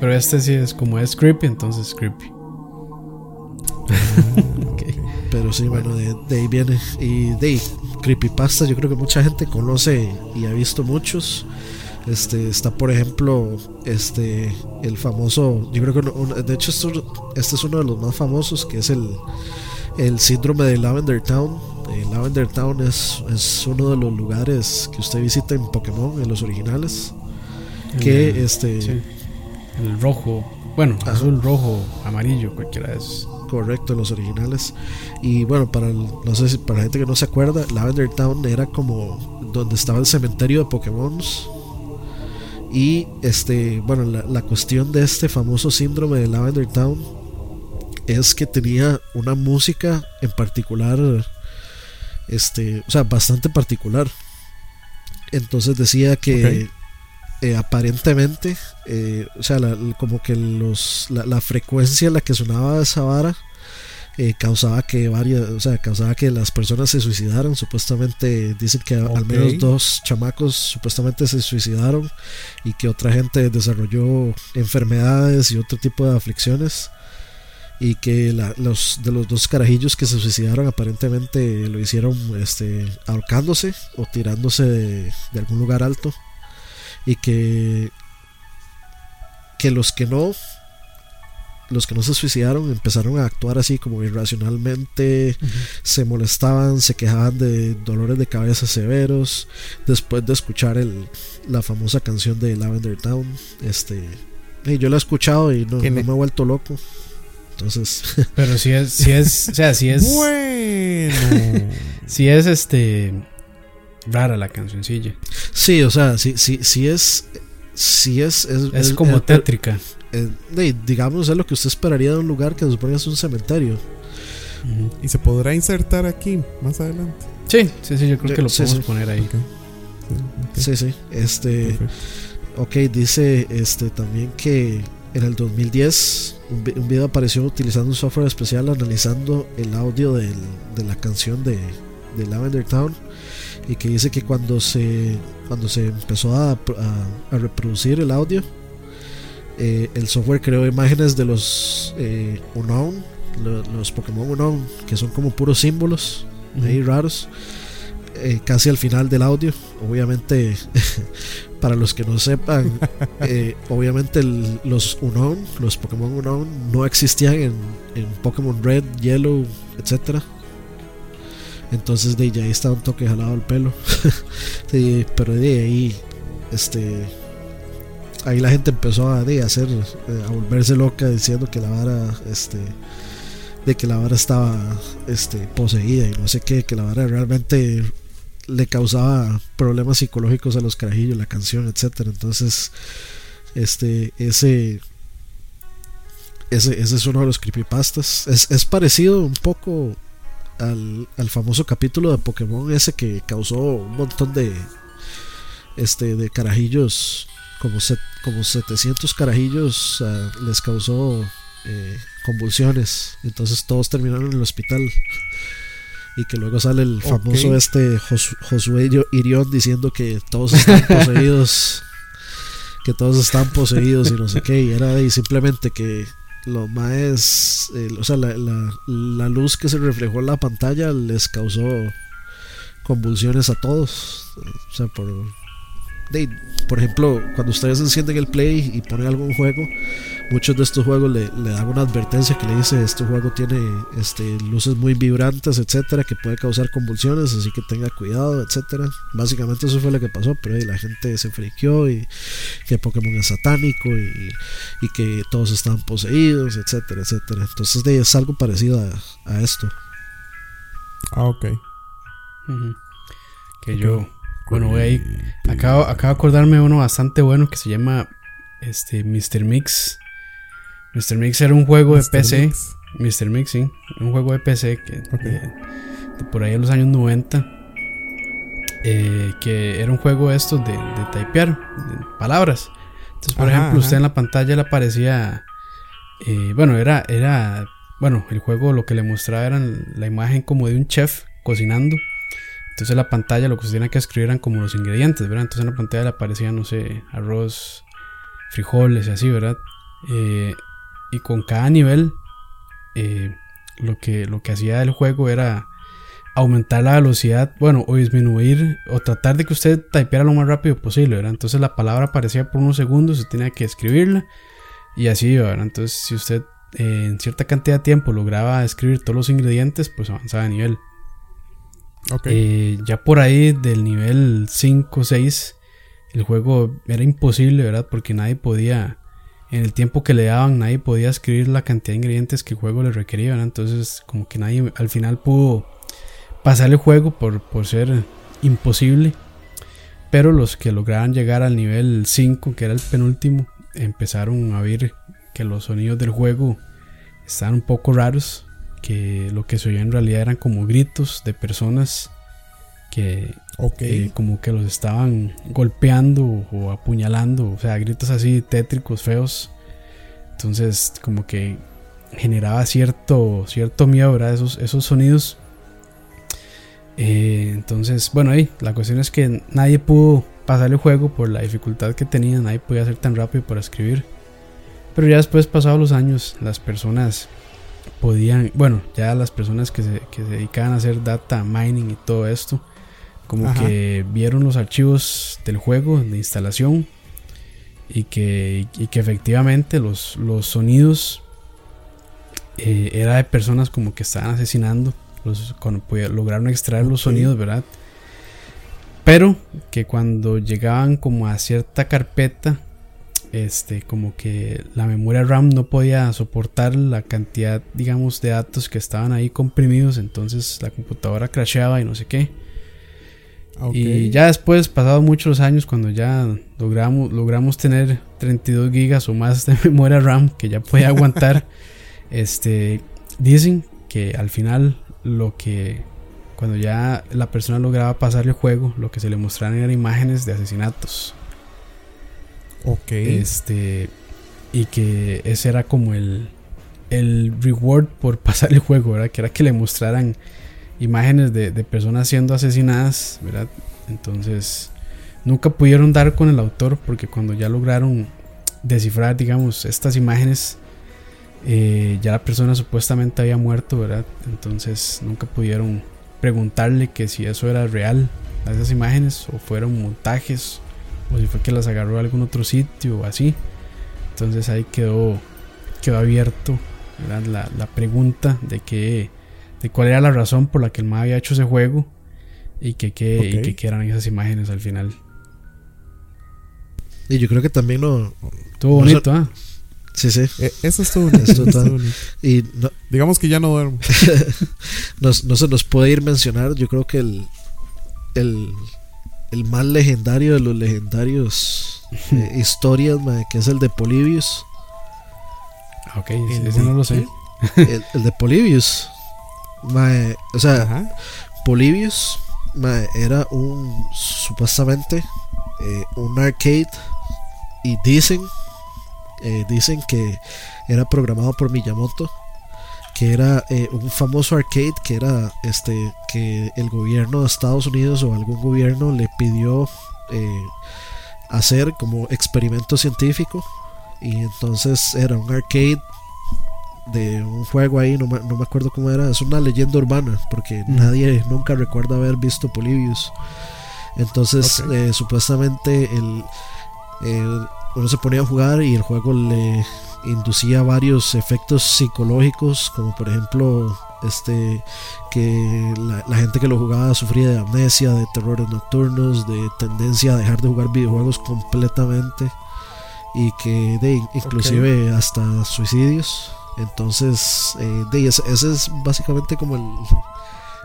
Pero este sí es como es creepy, entonces creepy. Ok. Pero sí, bueno, de, de ahí viene. Y de ahí, creepypasta, yo creo que mucha gente conoce y ha visto muchos. Este, está por ejemplo, este, el famoso, yo creo que, uno- de hecho, esto- este es uno de los más famosos, que es el, el síndrome de Lavender Town. Eh, Lavender Town es, es uno de los lugares que usted visita en Pokémon, en los originales. Que El- este, sí. El rojo. Bueno, Ajá. azul, rojo, amarillo, cualquiera esos. Correcto, en los originales. Y bueno, para el- no sé si para la gente que no se acuerda, Lavender Town era como donde estaba el cementerio de Pokémon. Y este, bueno, la, la cuestión de este famoso síndrome de Lavender Town es que tenía una música en particular, este, o sea, bastante particular. Entonces decía que eh, aparentemente, eh, o sea, la- como que los, la, la frecuencia en la que sonaba esa vara eh, causaba que varias, o sea, causaba que las personas se suicidaran. Supuestamente dicen que al menos dos chamacos supuestamente se suicidaron y que otra gente desarrolló enfermedades y otro tipo de aflicciones. Y que la- los de los dos carajillos que se suicidaron aparentemente lo hicieron este, ahorcándose o tirándose de, de algún lugar alto. Y que, que los que no los que no se suicidaron empezaron a actuar así como irracionalmente, se molestaban, se quejaban de dolores de cabeza severos, después de escuchar el, la famosa canción de Lavender Town. Este, y yo la he escuchado y no, me he vuelto loco. Entonces, Pero si es, si es, o sea, si es, Bueno. si es este rara la cancioncilla. sí, o sea, sí, sí, sí es, sí es, es, Es como tétrica. Eh, digamos, es lo que usted esperaría de un lugar que se supone es un cementerio. Y se podrá insertar aquí más adelante. Sí, sí, sí, yo creo Yo- que lo sí, podemos sí. poner ahí. Sí, Sí, sí. Este, perfecto. Ok, dice este también que en el 2010 un, vi- un video apareció utilizando un software especial analizando el audio del- de la canción de, de Lavender Town y que dice que cuando se cuando se empezó a, a- a reproducir el audio eh, el software creó imágenes de los eh, Unknown, lo- los Pokémon Unknown, que son como puros símbolos ahí raros eh, casi al final del audio. Obviamente, para los que no sepan, eh, obviamente el- los Unknown, los Pokémon Unknown, no existían en, en Pokémon Red, Yellow, etcétera. Entonces de ahí está un toque jalado al pelo. Sí, pero de ahí, este, ahí la gente empezó a de hacer, eh, a volverse loca diciendo que la vara, este, de que la vara estaba, este, poseída y no sé qué, que la vara realmente le causaba problemas psicológicos a los carajillos, la canción, etcétera. Entonces, este, ese, ese, es uno de los creepypastas. Es, es parecido un poco al, al famoso capítulo de Pokémon ese que causó un montón de, este, de carajillos, como, set- como 700 carajillos les causó eh, convulsiones. Entonces todos terminaron en el hospital. Y que luego sale el famoso este Jos- Josué Irión diciendo que todos están poseídos. que todos están poseídos y no sé qué. Y era de simplemente que lo más. eh, o sea, la, la- la luz que se reflejó en la pantalla les causó convulsiones a todos. O sea, por. De- por ejemplo, cuando ustedes encienden el play y ponen algún juego, muchos de estos juegos le, le dan una advertencia que le dice este juego tiene este, luces muy vibrantes, etcétera, que puede causar convulsiones, así que tenga cuidado, etcétera. Básicamente eso fue lo que pasó, pero ahí la gente se friqueó y que Pokémon es satánico y, y que todos estaban poseídos, etcétera, etcétera. Entonces de, es algo parecido a, a esto. Ah, ok. Que yo, bueno, voy ahí. Acabo, acabo de acordarme de uno bastante bueno que se llama este Mr. Mix. Mr. Mix era un juego de. PC. Mix. Mr. Mix, sí. Un juego de PC que de- de por ahí en los años 90. eh, que era un juego de estos de, de typear de palabras. Entonces, por Ajá, ejemplo, ajá. usted en la pantalla le aparecía. eh, bueno, era, era. Bueno, el juego lo que le mostraba era la imagen como de un chef cocinando. Entonces en la pantalla lo que usted tenía que escribir eran como los ingredientes, ¿verdad? Entonces en la pantalla le aparecía, no sé, arroz, frijoles y así, ¿verdad? Eh, y con cada nivel, eh, lo, que, lo que hacía el juego era aumentar la velocidad, bueno, o disminuir, o tratar de que usted typeara lo más rápido posible, ¿verdad? Entonces la palabra aparecía por unos segundos, usted tenía que escribirla y así, ¿verdad? Entonces si usted eh, en cierta cantidad de tiempo lograba escribir todos los ingredientes, pues avanzaba de nivel. Eh, ya por ahí del nivel 5 o 6, el juego era imposible, ¿verdad? Porque nadie podía, en el tiempo que le daban, nadie podía escribir la cantidad de ingredientes que el juego le requería, ¿verdad? Entonces, como que nadie al final pudo pasar el juego por, por ser imposible. Pero los que lograban llegar al nivel 5, que era el penúltimo, empezaron a ver que los sonidos del juego estaban un poco raros que lo que se oía en realidad eran como gritos de personas que eh, como que los estaban golpeando o apuñalando, o sea, gritos así tétricos, feos. Entonces, como que generaba cierto, cierto miedo, ¿verdad? Esos, esos sonidos. Eh, entonces, bueno, ahí la cuestión es que nadie pudo pasar el juego por la dificultad que tenía, nadie podía ser tan rápido para escribir. Pero ya después, pasados los años, las personas podían, bueno, ya las personas que se, que se dedicaban a hacer data mining y todo esto, como Ajá. que vieron los archivos del juego de instalación y que, y que efectivamente los, los sonidos eh, era de personas como que estaban asesinando, los, cuando lograron extraer los sonidos, ¿verdad? Pero que cuando llegaban como a cierta carpeta, este, como que la memoria RAM no podía soportar la cantidad, digamos, de datos que estaban ahí comprimidos, entonces la computadora crasheaba y no sé qué. Y ya después, pasados muchos años, cuando ya logramos, logramos tener 32 gigas o más de memoria RAM que ya podía aguantar, este, dicen que al final lo que, cuando ya la persona lograba pasar el juego, lo que se le mostraron eran imágenes de asesinatos. Ok. Este, y que ese era como el, el reward por pasar el juego, ¿verdad? Que era que le mostraran imágenes de, de personas siendo asesinadas, ¿verdad? Entonces, nunca pudieron dar con el autor porque cuando ya lograron descifrar, digamos, estas imágenes, eh, ya la persona supuestamente había muerto, ¿verdad? Entonces, nunca pudieron preguntarle que si eso era real, esas imágenes, o fueron montajes, o si fue que las agarró de algún otro sitio o así. Entonces ahí quedó, quedó abierto. La, la pregunta de que de cuál era la razón por la que el MA había hecho ese juego y que y que qué eran esas imágenes al final. Y yo creo que también lo. Estuvo No sé- bonito, ¿ah? Sí, sí. Eh, eso estuvo bonito, Esto estuvo está- bonito. Y no, Digamos que ya no duermo. nos- no se nos puede ir mencionar, yo creo que el, el, el más legendario de los legendarios eh, historias, que es el de Polybius. Ah, Ok, ¿El ese no lo sé. El, el de Polybius. mae, o sea, Ajá. Polybius mae, era un supuestamente eh, un arcade y dicen eh, dicen que era programado por Miyamoto que era eh, un famoso arcade que era este que el gobierno de Estados Unidos o algún gobierno le pidió eh, hacer como experimento científico y entonces era un arcade de un juego ahí, no me, no me acuerdo cómo era, es una leyenda urbana, porque Mm. nadie nunca recuerda haber visto Polybius. Entonces, eh, supuestamente el, el- uno se ponía a jugar y el juego le inducía varios efectos psicológicos, como por ejemplo este que la, la, gente que lo jugaba sufría de amnesia, de terrores nocturnos, de tendencia a dejar de jugar videojuegos completamente y que de inclusive okay. hasta suicidios. Entonces, eh, de, ese, ese, es básicamente como el,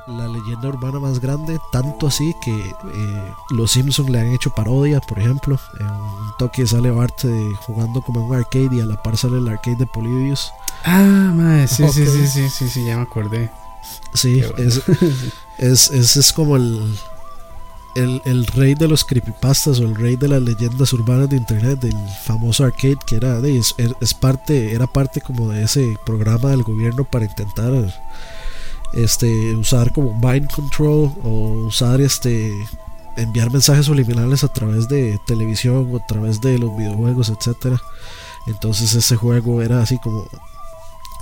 la leyenda urbana más grande, tanto así que eh, los Simpsons le han hecho parodia, por ejemplo. En un toque sale Bart eh, jugando como en un arcade y a la par sale el arcade de Polybius. Ah, madre, sí, okay. sí, sí, sí, sí, sí, ya me acordé. Sí, bueno. es, es, es, es, como el, el, el, rey de los creepypastas o el rey de las leyendas urbanas de internet, del famoso arcade que era es, parte, era parte como de ese programa del gobierno para intentar este usar como mind control o usar este enviar mensajes subliminales a través de televisión o a través de los videojuegos, etcétera. Entonces ese juego era así como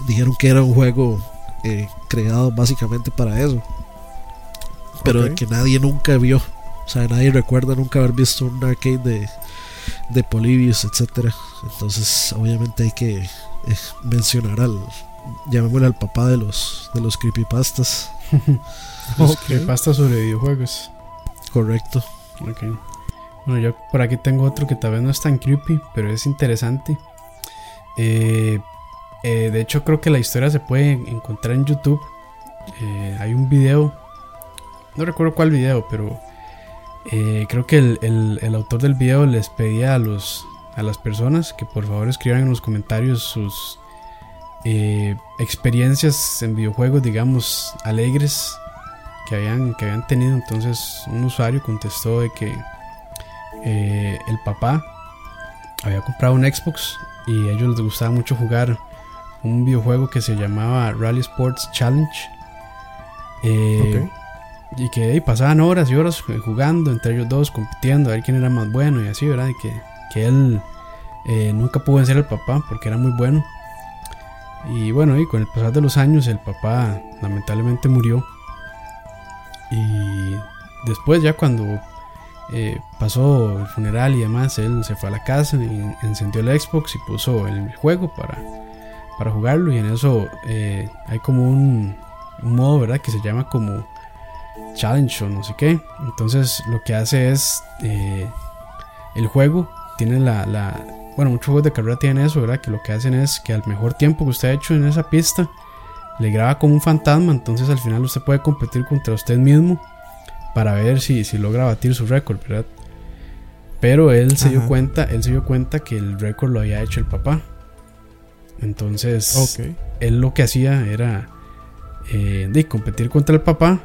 dijeron que era un juego eh, creado básicamente para eso. Pero okay. que nadie nunca vio. O sea, nadie recuerda nunca haber visto un arcade de, de Polybius, etcétera. Entonces, obviamente hay que eh, mencionar al llamémosle al papá de los de los creepypastas. los okay. creepypastas sobre videojuegos. Correcto. Okay. Bueno, yo por aquí tengo otro que tal vez no es tan creepy, pero es interesante. Eh, eh, de hecho, creo que la historia se puede encontrar en YouTube. Eh, hay un video, no recuerdo cuál video, pero creo que el, el, el, autor del video les pedía a, los, a las personas que por favor escriban en los comentarios sus experiencias en videojuegos, digamos, alegres que habían, que habían tenido. Entonces, un usuario contestó de que el papá había comprado un Xbox y a ellos les gustaba mucho jugar un videojuego que se llamaba Rally Sports Challenge. Eh, okay. Y que pasaban horas y horas jugando entre ellos dos, compitiendo, a ver quién era más bueno y así, ¿verdad? Y que, que él eh, nunca pudo vencer al papá porque era muy bueno. Y bueno, y con el pasar de los años el papá lamentablemente murió. Y después ya cuando eh, pasó el funeral y demás, él se fue a la casa y encendió el Xbox y puso el juego para para jugarlo y en eso eh, hay como un, modo, ¿verdad? Que se llama como challenge o no sé qué. Entonces lo que hace es eh, el juego tiene la, bueno, muchos juegos de carrera tienen eso, ¿verdad? Que lo que hacen es que al mejor tiempo que usted ha hecho en esa pista le graba como un fantasma, entonces al final usted puede competir contra usted mismo para ver si, si logra batir su récord, ¿verdad? Pero él se Ajá. dio cuenta, él se dio cuenta que el récord lo había hecho el papá. Entonces, okay. él lo que hacía era eh, de competir contra el papá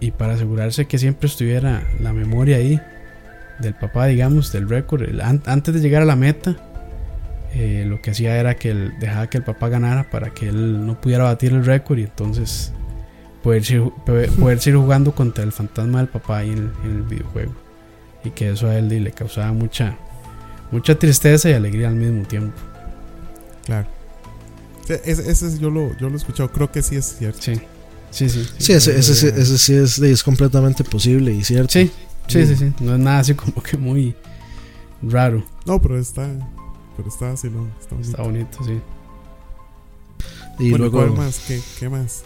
y para asegurarse que siempre estuviera la memoria ahí del papá, digamos, del récord, antes de llegar a la meta, eh, lo que hacía era que él dejaba que el papá ganara para que él no pudiera batir el récord y entonces poder, poder seguir jugando contra el fantasma del papá ahí en el, en el videojuego. Y que eso a él le causaba mucha, mucha tristeza y alegría al mismo tiempo. Claro. Ese, ese yo, lo, yo lo he escuchado, creo que sí es cierto. Sí, sí, sí. Sí, sí ese, ese, ese, ese, sí es, es completamente posible y cierto. Sí, sí, sí, sí, No es nada así como que muy raro. No, pero está, pero está así, ¿no? Está bonito, está bonito sí. Y bueno, luego, ¿cuál más? ¿Qué, ¿Qué, más?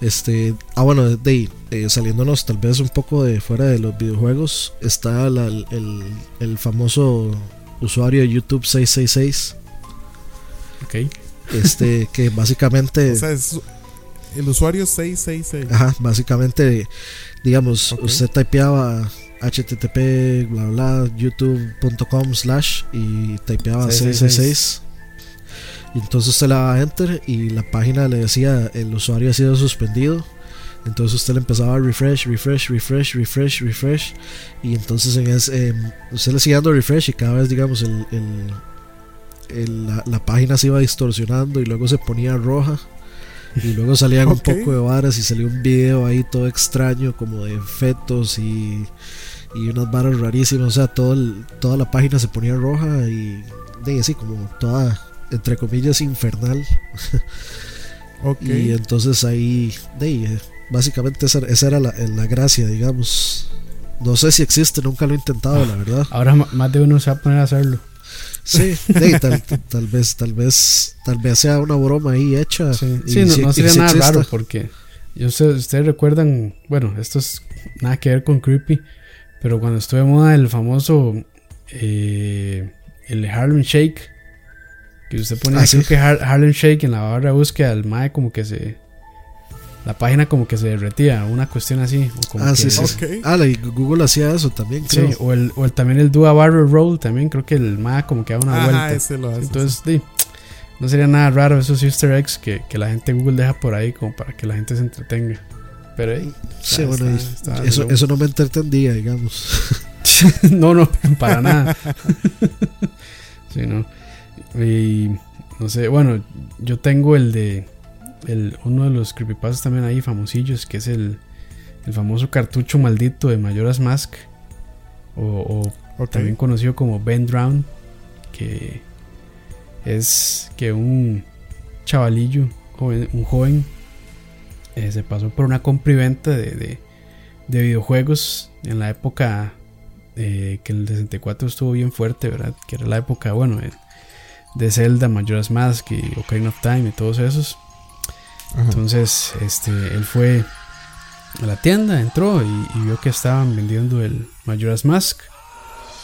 Este, ah, bueno, de, eh, saliéndonos tal vez un poco de fuera de los videojuegos, está la, el, el famoso usuario de YouTube 666. Ok este que básicamente o sea, es el usuario 666 ajá básicamente digamos okay. usted typeaba http bla bla youtube.com slash y typeaba 666 y entonces usted le daba enter y la página le decía el usuario ha sido suspendido entonces usted le empezaba a refresh, refresh, refresh, refresh, refresh. Y entonces en ese, eh, usted le sigue dando refresh y cada vez, digamos, el, el, el, la, la, página se iba distorsionando y luego se ponía roja y luego salían okay. un poco de varas y salió un video ahí todo extraño como de fetos y, y unas varas rarísimas, o sea, todo el, toda la página se ponía roja y de así como toda entre comillas infernal. okay. Y entonces ahí de básicamente esa, esa era la, la gracia, digamos. No sé si existe, nunca lo he intentado, la verdad. Ahora más de uno se va a poner a hacerlo. Sí, tal, tal, vez, tal vez, tal vez sea una broma ahí hecha. Sí, no, sería nada raro porque yo ustedes recuerdan, bueno, esto es nada que ver con creepy, pero cuando estuve en moda el famoso eh, el Harlem Shake, que usted pone ah, que Harlem Shake en la barra de búsqueda, el MAE como que se la página como que se derretía, una cuestión así. ah, sí, sí. Ah, Google hacía eso también, creo. Sí, o, el, o el, también el Dua Barrel Roll, también creo que el MA como que da una vuelta. Entonces, sí. no sería nada raro esos easter eggs que, que, la gente de Google deja por ahí como para que la gente se entretenga. Pero ahí. Sí, bueno, eso, eso no me entretendía, digamos. no, no, para nada. sí, no. Y no sé, bueno, yo tengo el de el, uno de los creepypastas también ahí famosillos, que es el, el famoso cartucho maldito de Mayoras Mask, o, también conocido como Ben Drown, que es que un chavalillo, un joven, eh, se pasó por una compra y venta de, de, videojuegos en la época eh, que el 64 estuvo bien fuerte, ¿verdad? Que era la época, bueno, de, de Zelda, Majora's Mask y Ocarina of Time y todos esos. Entonces, este, él fue a la tienda, entró y, vio que estaban vendiendo el Majora's Mask.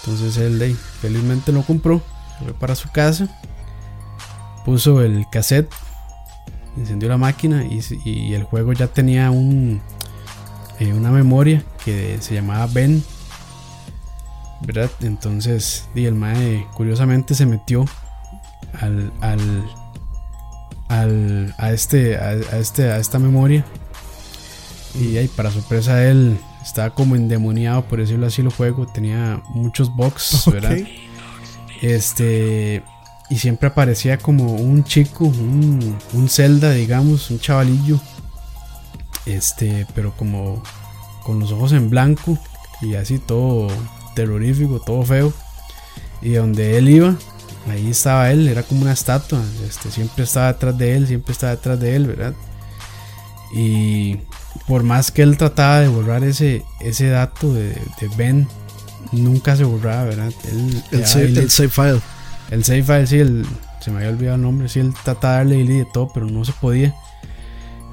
Entonces él felizmente lo compró, fue para su casa, puso el cassette, encendió la máquina y, el juego ya tenía un, eh, una memoria que se llamaba Ben. ¿Verdad? Entonces, y el mae curiosamente se metió al, al, a, este, a, este, a esta memoria. Y ahí, para sorpresa de él, estaba como endemoniado, por decirlo así, el juego. Tenía muchos bugs, ¿verdad? Este. Y siempre aparecía como un chico, un, un Zelda, digamos, un chavalillo. Este, pero como con los ojos en blanco y así todo terrorífico, todo feo. Y donde él iba, ahí estaba él, era como una estatua, este, siempre estaba detrás de él, siempre estaba detrás de él, ¿verdad? Y por más que él trataba de borrar ese, ese dato de, Ben, nunca se borraba, ¿verdad? el, save, file. El save file, sí, el, se me había olvidado el nombre, sí, él trataba de darle de todo, pero no se podía.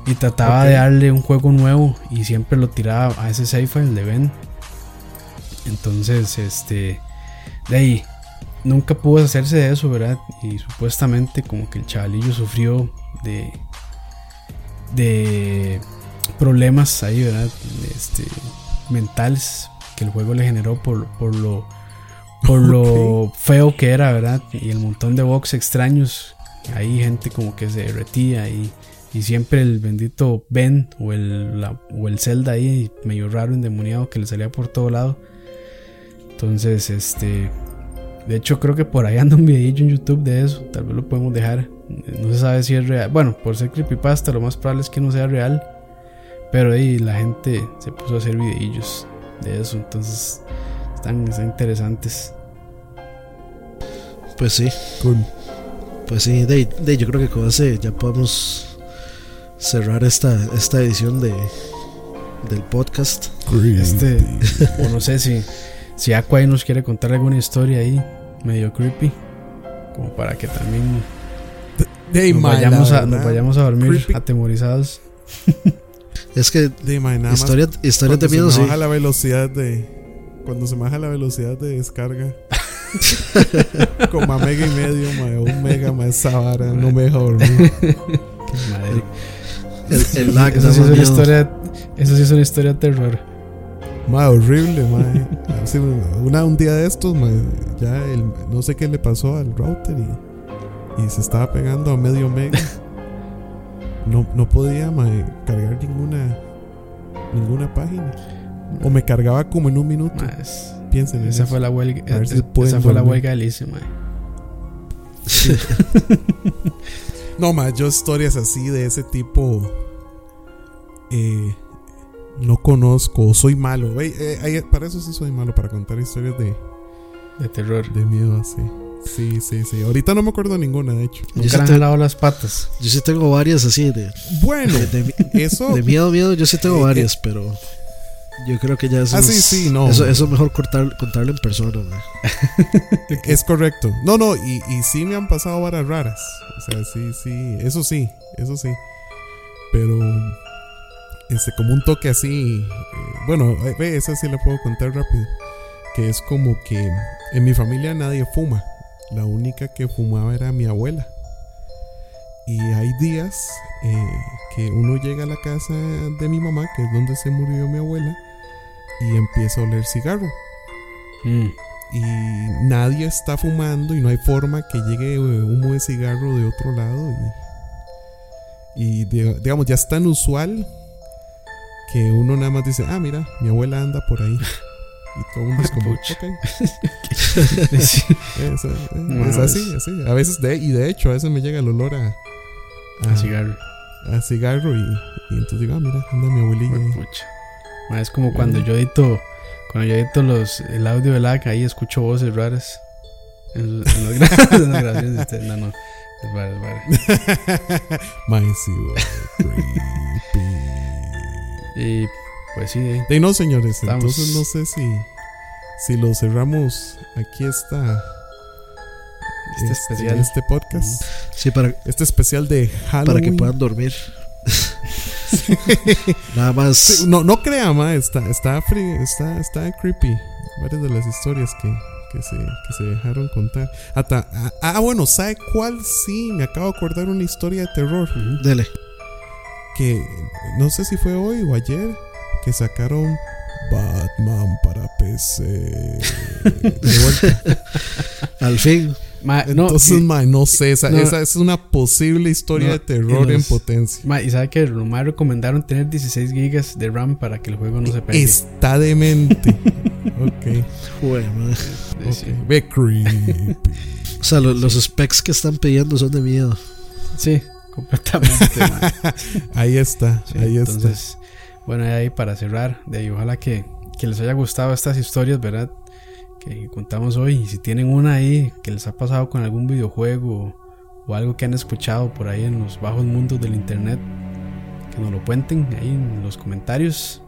Y trataba de darle un juego nuevo y siempre lo tiraba a ese save file de Ben. Entonces, este, de ahí, nunca pudo hacerse de eso, ¿verdad? Y supuestamente como que el chavalillo sufrió de, de problemas ahí, ¿verdad? Este, mentales que el juego le generó por, por lo por lo feo que era, ¿verdad? Y el montón de box extraños. Ahí gente como que se derretía y, y siempre el bendito Ben o el, o el Zelda ahí medio raro, endemoniado que le salía por todo lado. Entonces, este, de hecho, creo que por ahí anda un videillo en YouTube de eso. Tal vez lo podemos dejar. No se sabe si es real. Bueno, por ser creepypasta, lo más probable es que no sea real. Pero ahí la gente se puso a hacer videillos de eso. Entonces, están, interesantes. Pues sí. Cool. Pues sí, de, yo creo que con ese ya podemos cerrar esta, esta edición de, del podcast. Este, o no sé si si Aquay nos quiere contar alguna historia ahí, medio creepy, como para que también nos, vayamos a, nos, vayamos a, dormir atemorizados. Es que de historia, historia de miedo, se baja la velocidad de cuando se baja la velocidad de descarga. como a mega y medio, un mega más esa vara, no me deja dormir. Madre. El, el, lag, eso, sí es una historia, eso sí es una historia de terror. Ma, horrible, ma. Una, un día de estos, ma, ya el, no sé qué le pasó al router y, y se estaba pegando a medio mega. No, no podía ma, cargar ninguna ninguna página. O me cargaba como en un minuto. Piensen esa fue la huelga. esa fue la huelga de Lice, ma. no, ma, yo historias así de ese tipo. Eh, no conozco, soy malo. Eh, para eso sí soy malo, para contar historias de, de terror. De miedo, sí. Sí, sí, sí. Ahorita no me acuerdo ninguna, de hecho. Nunca han jalado las patas. Yo sí tengo varias así de. Bueno, de, eso. De miedo, miedo, yo sí tengo eh, varias, pero. Yo creo que ya eso Ah, sí, es, sí, no. Eso, eso es mejor cortar, contarlo en persona. Es correcto. No, no, y, y sí me han pasado varas raras. O sea, sí, sí, eso sí, eso sí. Pero, este, como un toque así. eh, bueno, eh, ve, esa sí la puedo contar rápido. Que es como que en mi familia nadie fuma. La única que fumaba era mi abuela. Y hay días eh, que uno llega a la casa de mi mamá, que es donde se murió mi abuela, y empieza a oler cigarro Mm. y nadie está fumando y no hay forma que llegue eh, humo de cigarro de otro lado y, y di- digamos ya es tan usual que uno nada más dice ah mira mi abuela anda por ahí y todo el mundo es como ok es, eh, es así es- así a veces de, y de hecho a veces me llega el olor a, A cigarro. a cigarro y, y entonces digo ah mira anda mi abuelilla ahí. Pucha. Ma, es como cuando yo edito, cuando yo edito los, el audio de lag, ahí escucho voces raras. En, los- en las gra- en grabaciones de ustedes. No, no. Es raro, es raro. Sí, güey, creepy. Y pues sí, eh. De no, señores, Estamos- entonces no sé si si lo cerramos aquí está Este especial. este podcast, Sí, para, este especial de Halloween. para que puedan dormir. Nada más. Sí, no, no crea, ma, está está fri- está está creepy varias de las historias que que se, que se dejaron contar. Hasta, ah, ah, bueno, ¿sabe cuál? Sí, me acabo de acordar una historia de terror. Ujú. Dele. Que no sé si fue hoy o ayer que sacaron Batman para PC. De vuelta. Al fin. Ma, no, Entonces, ma, no sé, esa, no. esa es una posible historia No, de terror y en potencia. ma, y sabe que nomás recomendaron tener 16 gigas de RAM para que el juego no se pegue. Está demente. ok, Joder, madre. Sí, ok. sí. Ve creepy. O sea, lo- los specs que están pidiendo son de miedo. Sí, completamente. Ahí está, Sí, ahí está. entonces, bueno, y ahí para cerrar, de ahí, ojalá que, que les haya gustado estas historias, ¿verdad? Que contamos hoy. Y si tienen una ahí que les ha pasado con algún videojuego o, o algo que han escuchado por ahí en los bajos mundos del internet, que nos lo cuenten ahí en los comentarios.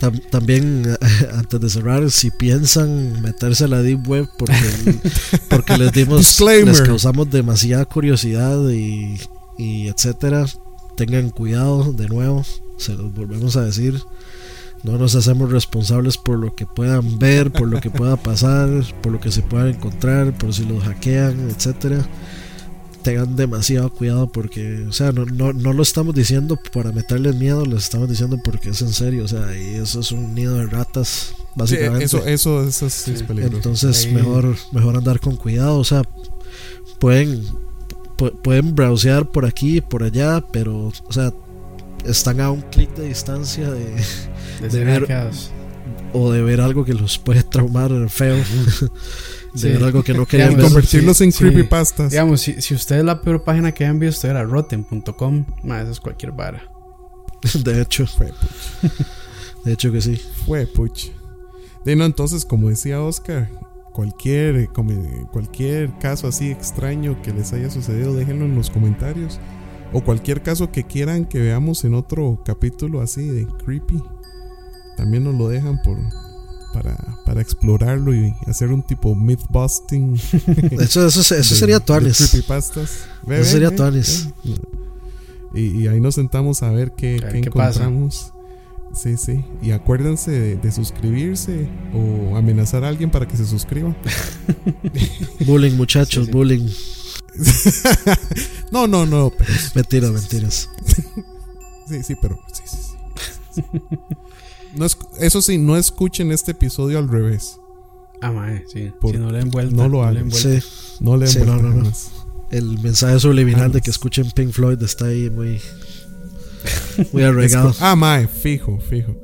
Tam- también, antes de cerrar, si piensan meterse a la Deep Web porque, porque les dimos, les causamos demasiada curiosidad y, y etcétera, tengan cuidado de nuevo, se los volvemos a decir. No nos hacemos responsables por lo que puedan ver, por lo que pueda pasar, por lo que se puedan encontrar, por si los hackean, etcétera. Tengan demasiado cuidado porque, o sea, no, no, no lo estamos diciendo para meterles miedo, lo estamos diciendo porque es en serio, o sea, y eso es un nido de ratas, Sí, básicamente. eso, eso, eso sí es peligroso. Entonces, Ahí- mejor, mejor andar con cuidado, o sea, pueden, pu- pueden browsear por aquí y por allá, pero, o sea, están a un clic de distancia de, ver- o de ver algo que los puede traumar feo, de Sí. ver algo que no querían Digamos, convertirlos sí, en sí. creepypastas. Digamos, si, si usted la peor página que han visto era rotten.com, eso es cualquier vara. De hecho, Fue, puch, de hecho que sí. fue puch. De no, entonces, como decía Oscar, cualquier, eh, cualquier caso así extraño que les haya sucedido, déjenlo en los comentarios. O cualquier caso que quieran que veamos en otro capítulo así de creepy. También nos lo dejan por para, para explorarlo y hacer un tipo myth busting. Eso, eso, eso de- sería de Tuanis. creepypastas. Ve, Eso ve, sería ve, tuanis. ve. Y, y ahí nos sentamos a ver qué, A ver qué qué pasa. encontramos. Sí, sí. Y acuérdense de, de suscribirse o amenazar a alguien para que se suscriba. Bullying, muchachos, Sí, sí. bullying. no, no, no. pero- Mentiras, mentiras. sí, sí, pero. Sí, sí, sí. No es- eso sí, no escuchen este episodio al revés. Ah, mae, sí. Por- si no le den vuelta. no lo le hagan. No le den vuelta no, no, no. jamás. el mensaje subliminal de que escuchen Pink Floyd está ahí muy, muy arraigado. ah, mae, fijo, fijo.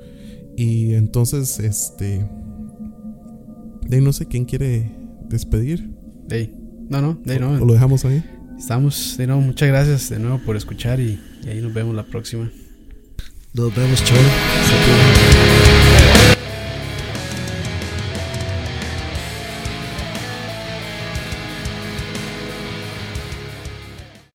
Y entonces, este. De no sé quién quiere despedir. Ey, No, no, de ahí ¿O no. lo dejamos ahí? Estamos, de nuevo, muchas gracias de nuevo por escuchar y, y ahí nos vemos la próxima. Nos vemos, chao.